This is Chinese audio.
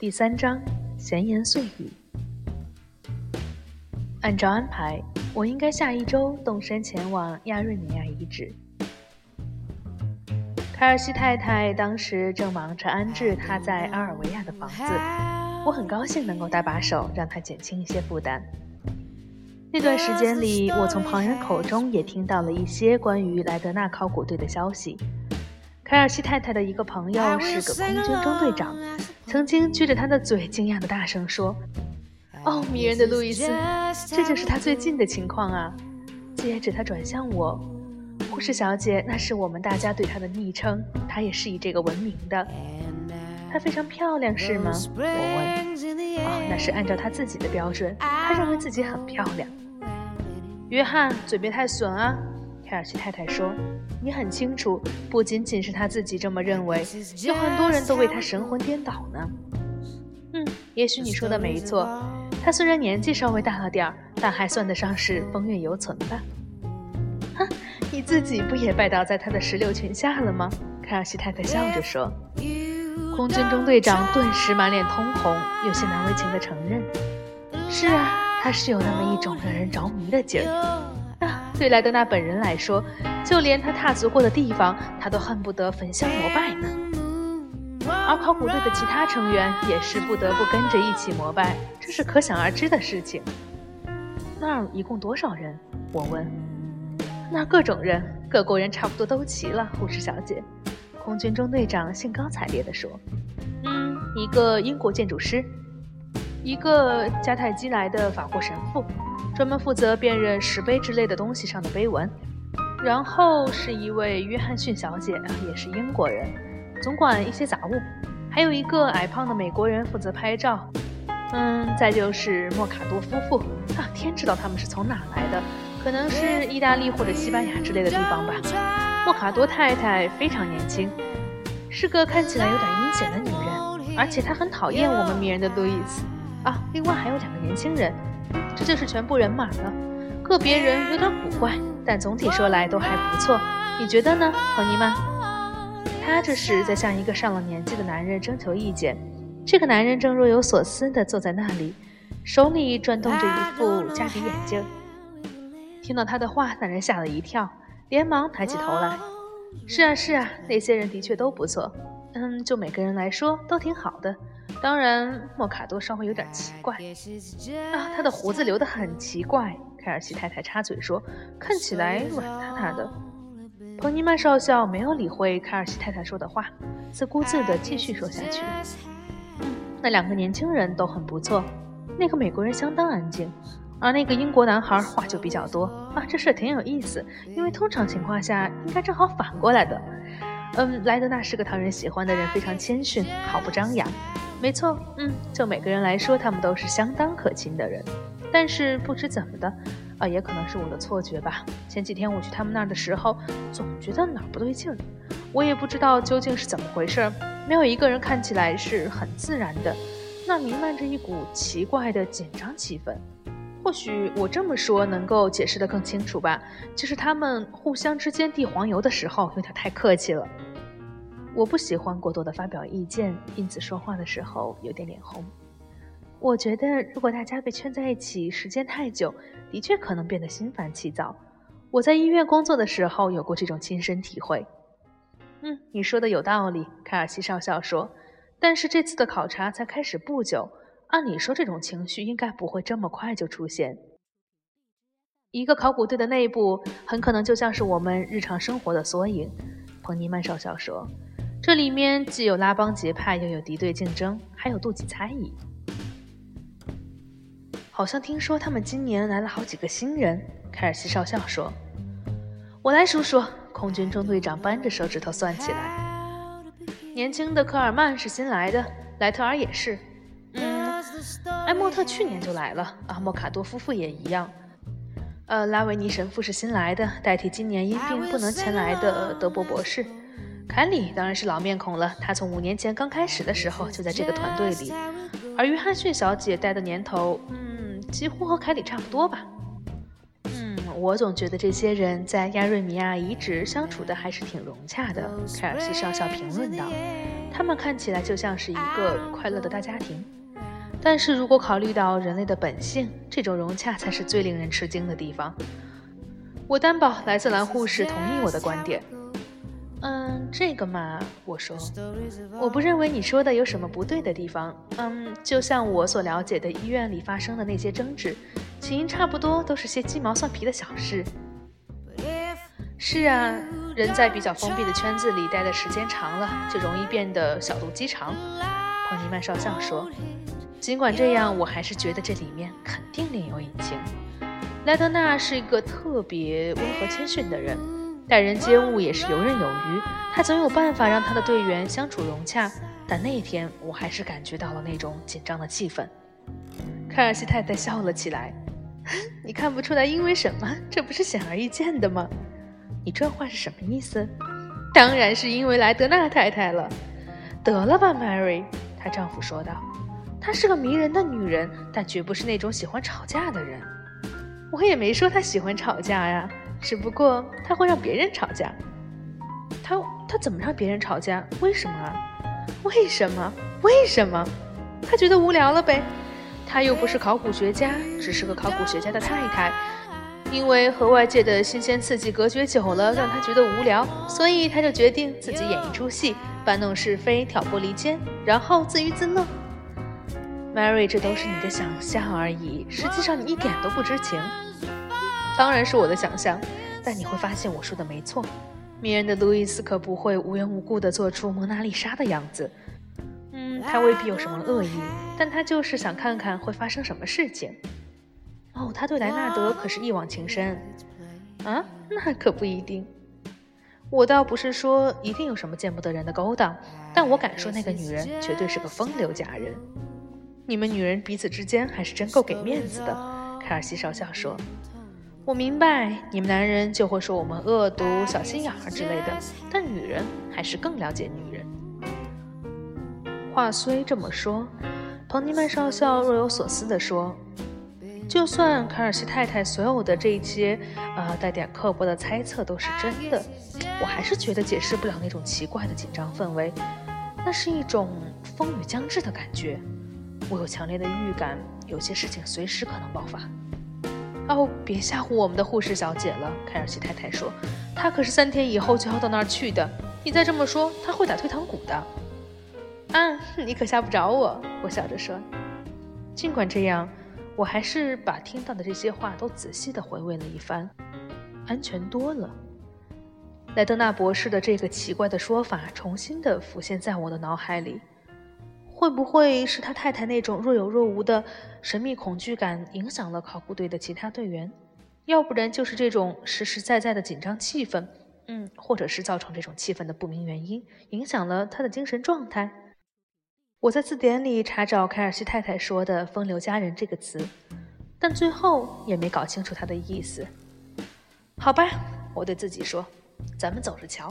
第三章闲言碎语。按照安排，我应该下一周动身前往亚瑞尼亚遗址。凯尔西太太当时正忙着安置她在阿尔维亚的房子，我很高兴能够搭把手，让她减轻一些负担。那段时间里，我从旁人口中也听到了一些关于莱德纳考古队的消息。凯尔西太太的一个朋友是个空军中队长，曾经撅着他的嘴，惊讶的大声说：“哦，迷人的路易斯，这就是他最近的情况啊！”接着他转向我：“护士小姐，那是我们大家对她的昵称，她也是以这个闻名的。她非常漂亮，是吗？”我问。“哦，那是按照她自己的标准，她认为自己很漂亮。”约翰，嘴别太损啊！凯尔西太太说：“你很清楚，不仅仅是他自己这么认为，有很多人都为他神魂颠倒呢。”嗯，也许你说的没错。他虽然年纪稍微大了点儿，但还算得上是风韵犹存吧。哼，你自己不也拜倒在他的石榴裙下了吗？凯尔西太太笑着说。空军中队长顿时满脸通红，有些难为情地承认：“是啊，他是有那么一种让人着迷的劲儿。”对莱德纳本人来说，就连他踏足过的地方，他都恨不得焚香膜拜呢。而考古队的其他成员也是不得不跟着一起膜拜，这是可想而知的事情。那儿一共多少人？我问。那儿各种人，各国人差不多都齐了。护士小姐，空军中队长兴高采烈地说：“嗯，一个英国建筑师，一个迦太基来的法国神父。”专门负责辨认石碑之类的东西上的碑文，然后是一位约翰逊小姐，也是英国人，总管一些杂物，还有一个矮胖的美国人负责拍照，嗯，再就是莫卡多夫妇啊，天知道他们是从哪来的，可能是意大利或者西班牙之类的地方吧。莫卡多太太非常年轻，是个看起来有点阴险的女人，而且她很讨厌我们迷人的路易斯啊。另外还有两个年轻人。这就是全部人马了，个别人有点古怪，但总体说来都还不错。你觉得呢，彭尼曼？他这是在向一个上了年纪的男人征求意见。这个男人正若有所思地坐在那里，手里转动着一副加底眼镜。听到他的话，那人吓了一跳，连忙抬起头来。是啊，是啊，那些人的确都不错。嗯，就每个人来说，都挺好的。当然，莫卡多稍微有点奇怪啊，他的胡子留得很奇怪。凯尔西太太插嘴说：“看起来软塌塌的。”彭尼曼少校没有理会凯尔西太太说的话，自顾自地继续说下去：“嗯那两个年轻人都很不错，那个美国人相当安静，而那个英国男孩话就比较多啊。这事挺有意思，因为通常情况下应该正好反过来的。嗯，莱德纳是个讨人喜欢的人，非常谦逊，毫不张扬。”没错，嗯，就每个人来说，他们都是相当可亲的人。但是不知怎么的，啊，也可能是我的错觉吧。前几天我去他们那儿的时候，总觉得哪儿不对劲儿。我也不知道究竟是怎么回事儿，没有一个人看起来是很自然的，那弥漫着一股奇怪的紧张气氛。或许我这么说能够解释得更清楚吧，就是他们互相之间递黄油的时候有点太客气了。我不喜欢过多的发表意见，因此说话的时候有点脸红。我觉得，如果大家被圈在一起时间太久，的确可能变得心烦气躁。我在医院工作的时候有过这种亲身体会。嗯，你说的有道理，凯尔西少校说。但是这次的考察才开始不久，按理说这种情绪应该不会这么快就出现。一个考古队的内部很可能就像是我们日常生活的缩影，彭尼曼少校说。这里面既有拉帮结派，又有敌对竞争，还有妒忌猜疑。好像听说他们今年来了好几个新人。凯尔西少校说：“我来数数。”空军中队长扳着手指头算起来。年轻的科尔曼是新来的，莱特尔也是。嗯，埃莫特去年就来了。阿莫卡多夫妇也一样。呃，拉维尼神父是新来的，代替今年因病不能前来的德伯博士。凯里当然是老面孔了，他从五年前刚开始的时候就在这个团队里，而约翰逊小姐待的年头，嗯，几乎和凯里差不多吧。嗯，我总觉得这些人在亚瑞米亚遗址相处的还是挺融洽的。凯尔西少校评论道：“他们看起来就像是一个快乐的大家庭。但是如果考虑到人类的本性，这种融洽才是最令人吃惊的地方。”我担保莱瑟兰护士同意我的观点。嗯，这个嘛，我说，我不认为你说的有什么不对的地方。嗯，就像我所了解的医院里发生的那些争执，起因差不多都是些鸡毛蒜皮的小事。是啊，人在比较封闭的圈子里待的时间长了，就容易变得小肚鸡肠。彭尼曼少校说。尽管这样，我还是觉得这里面肯定另有隐情。莱德纳是一个特别温和谦逊的人。待人接物也是游刃有余，他总有办法让他的队员相处融洽。但那天我还是感觉到了那种紧张的气氛。凯尔西太太笑了起来：“你看不出来因为什么？这不是显而易见的吗？你这话是什么意思？当然是因为莱德纳太太了。得了吧，Mary，她丈夫说道。她是个迷人的女人，但绝不是那种喜欢吵架的人。我也没说她喜欢吵架呀。”只不过她会让别人吵架，她她怎么让别人吵架？为什么啊？为什么？为什么？她觉得无聊了呗。她又不是考古学家，只是个考古学家的太太。因为和外界的新鲜刺激隔绝久了，让她觉得无聊，所以她就决定自己演一出戏，搬弄是非，挑拨离间，然后自娱自乐。Mary，这都是你的想象而已，实际上你一点都不知情。当然是我的想象，但你会发现我说的没错。迷人的路易斯可不会无缘无故地做出蒙娜丽莎的样子。嗯，他未必有什么恶意，但他就是想看看会发生什么事情。哦，他对莱纳德可是一往情深啊？那可不一定。我倒不是说一定有什么见不得人的勾当，但我敢说那个女人绝对是个风流佳人。你们女人彼此之间还是真够给面子的，凯尔西少校说。我明白，你们男人就会说我们恶毒、小心眼儿之类的，但女人还是更了解女人。话虽这么说，彭尼曼少校若有所思地说：“就算卡尔西太太所有的这些，呃，带点刻薄的猜测都是真的，我还是觉得解释不了那种奇怪的紧张氛围。那是一种风雨将至的感觉。我有强烈的预感，有些事情随时可能爆发。”哦，别吓唬我们的护士小姐了，凯尔西太太说，她可是三天以后就要到那儿去的。你再这么说，她会打退堂鼓的。啊，你可吓不着我，我笑着说。尽管这样，我还是把听到的这些话都仔细的回味了一番，安全多了。莱德纳博士的这个奇怪的说法重新的浮现在我的脑海里。会不会是他太太那种若有若无的神秘恐惧感影响了考古队的其他队员？要不然就是这种实实在在的紧张气氛，嗯，或者是造成这种气氛的不明原因影响了他的精神状态。我在字典里查找凯尔西太太说的“风流佳人”这个词，但最后也没搞清楚他的意思。好吧，我对自己说，咱们走着瞧。